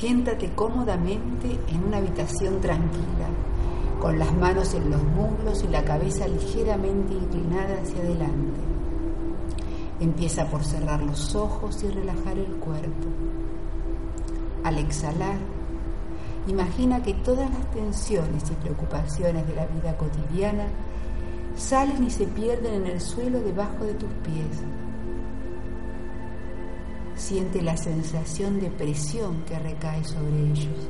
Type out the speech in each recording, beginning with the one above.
Siéntate cómodamente en una habitación tranquila, con las manos en los muslos y la cabeza ligeramente inclinada hacia adelante. Empieza por cerrar los ojos y relajar el cuerpo. Al exhalar, imagina que todas las tensiones y preocupaciones de la vida cotidiana salen y se pierden en el suelo debajo de tus pies. Siente la sensación de presión que recae sobre ellos.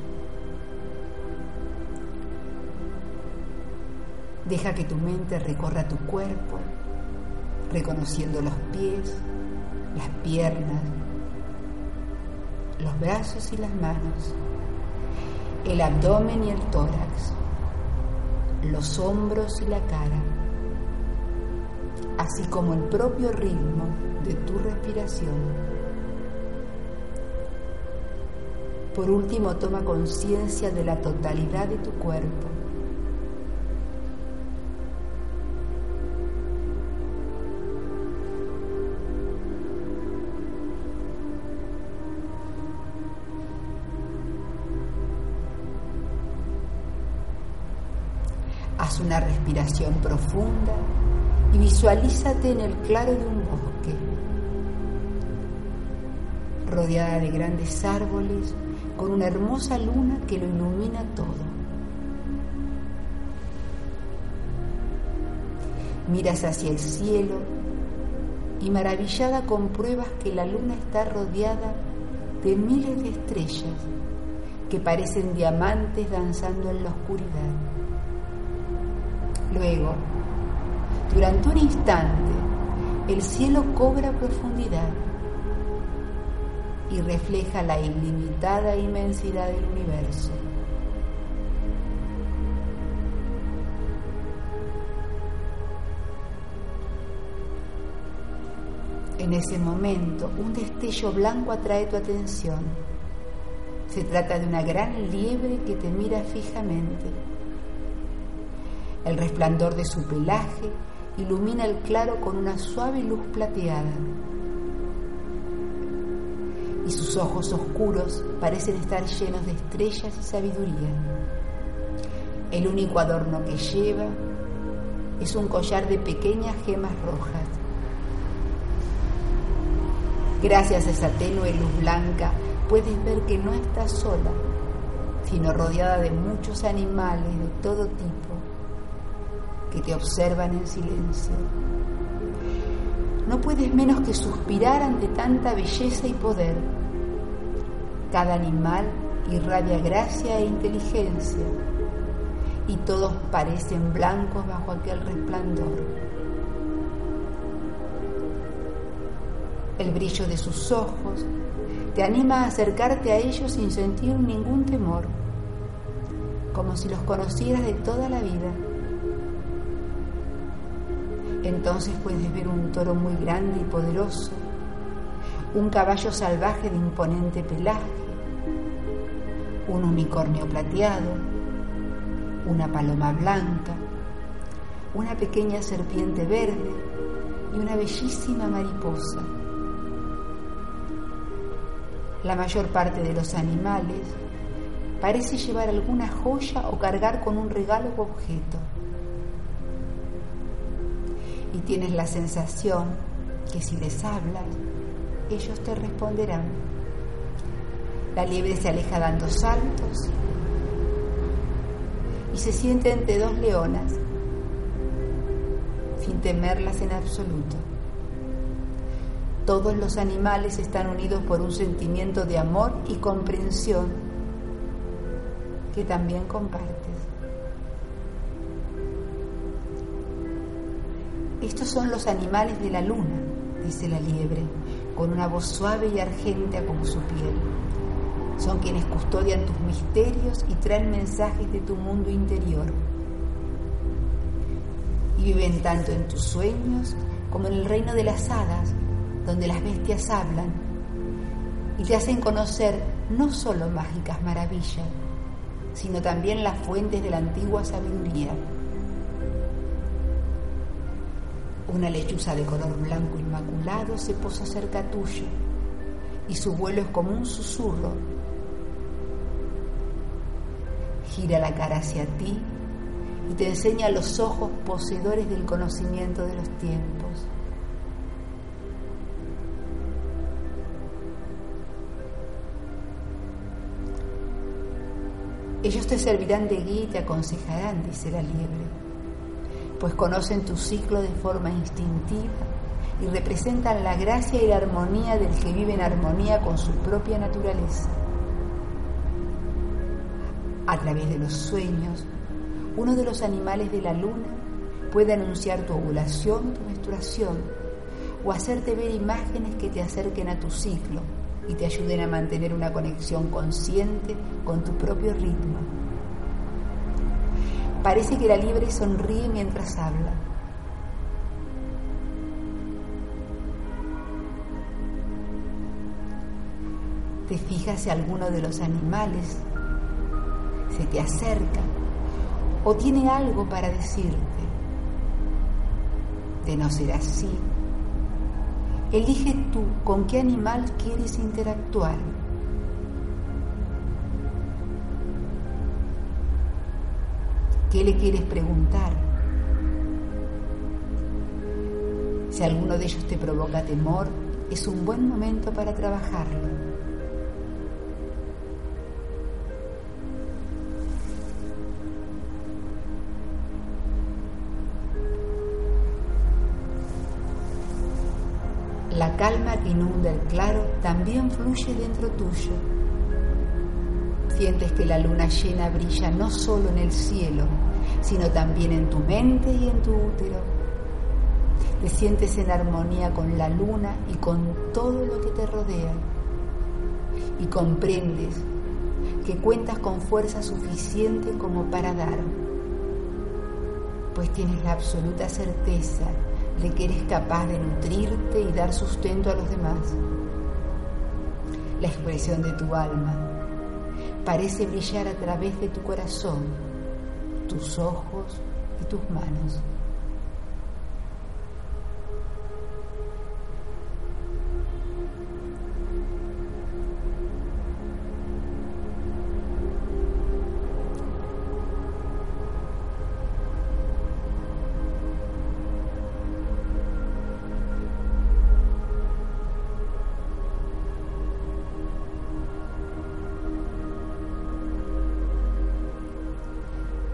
Deja que tu mente recorra tu cuerpo, reconociendo los pies, las piernas, los brazos y las manos, el abdomen y el tórax, los hombros y la cara, así como el propio ritmo de tu respiración. Por último, toma conciencia de la totalidad de tu cuerpo. Haz una respiración profunda y visualízate en el claro de un bosque, rodeada de grandes árboles con una hermosa luna que lo ilumina todo. Miras hacia el cielo y maravillada compruebas que la luna está rodeada de miles de estrellas que parecen diamantes danzando en la oscuridad. Luego, durante un instante, el cielo cobra profundidad y refleja la ilimitada inmensidad del universo. En ese momento, un destello blanco atrae tu atención. Se trata de una gran liebre que te mira fijamente. El resplandor de su pelaje ilumina el claro con una suave luz plateada y sus ojos oscuros parecen estar llenos de estrellas y sabiduría. El único adorno que lleva es un collar de pequeñas gemas rojas. Gracias a esa tenue luz blanca puedes ver que no estás sola, sino rodeada de muchos animales de todo tipo que te observan en silencio. No puedes menos que suspirar ante tanta belleza y poder cada animal irradia gracia e inteligencia y todos parecen blancos bajo aquel resplandor. El brillo de sus ojos te anima a acercarte a ellos sin sentir ningún temor, como si los conocieras de toda la vida. Entonces puedes ver un toro muy grande y poderoso, un caballo salvaje de imponente pelaje, un unicornio plateado, una paloma blanca, una pequeña serpiente verde y una bellísima mariposa. La mayor parte de los animales parece llevar alguna joya o cargar con un regalo o objeto. Y tienes la sensación que si les hablas, ellos te responderán. La liebre se aleja dando saltos y se siente entre dos leonas, sin temerlas en absoluto. Todos los animales están unidos por un sentimiento de amor y comprensión que también compartes. Estos son los animales de la luna, dice la liebre, con una voz suave y argenta como su piel son quienes custodian tus misterios y traen mensajes de tu mundo interior. Y viven tanto en tus sueños como en el reino de las hadas, donde las bestias hablan y te hacen conocer no solo mágicas maravillas, sino también las fuentes de la antigua sabiduría. Una lechuza de color blanco inmaculado se posa cerca tuyo y su vuelo es como un susurro gira la cara hacia ti y te enseña los ojos poseedores del conocimiento de los tiempos. Ellos te servirán de guía y te aconsejarán, dice la liebre, pues conocen tu ciclo de forma instintiva y representan la gracia y la armonía del que vive en armonía con su propia naturaleza. A través de los sueños, uno de los animales de la luna puede anunciar tu ovulación, tu menstruación, o hacerte ver imágenes que te acerquen a tu ciclo y te ayuden a mantener una conexión consciente con tu propio ritmo. Parece que la libre sonríe mientras habla. Te fijas si alguno de los animales se te acerca o tiene algo para decirte. De no ser así, elige tú con qué animal quieres interactuar. ¿Qué le quieres preguntar? Si alguno de ellos te provoca temor, es un buen momento para trabajarlo. La calma que inunda el claro también fluye dentro tuyo. Sientes que la luna llena brilla no solo en el cielo, sino también en tu mente y en tu útero. Te sientes en armonía con la luna y con todo lo que te rodea. Y comprendes que cuentas con fuerza suficiente como para dar, pues tienes la absoluta certeza de que eres capaz de nutrirte y dar sustento a los demás. La expresión de tu alma parece brillar a través de tu corazón, tus ojos y tus manos.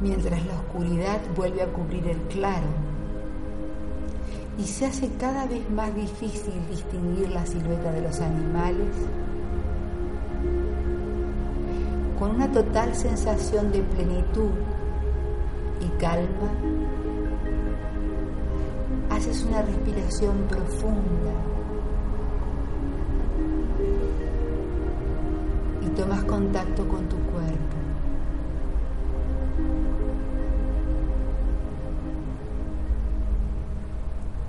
Mientras la oscuridad vuelve a cubrir el claro y se hace cada vez más difícil distinguir la silueta de los animales, con una total sensación de plenitud y calma, haces una respiración profunda y tomas contacto con tu cuerpo.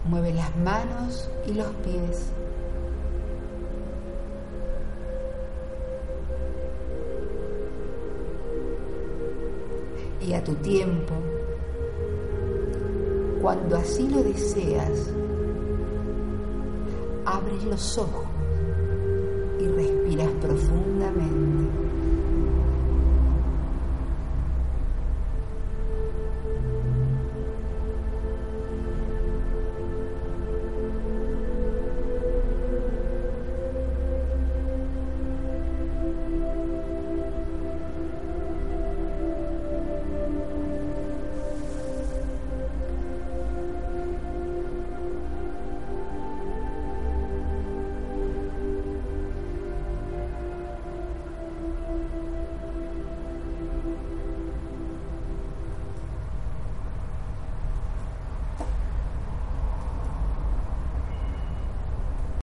Mueve las manos y los pies. Y a tu tiempo, cuando así lo deseas, abres los ojos y respiras profundamente.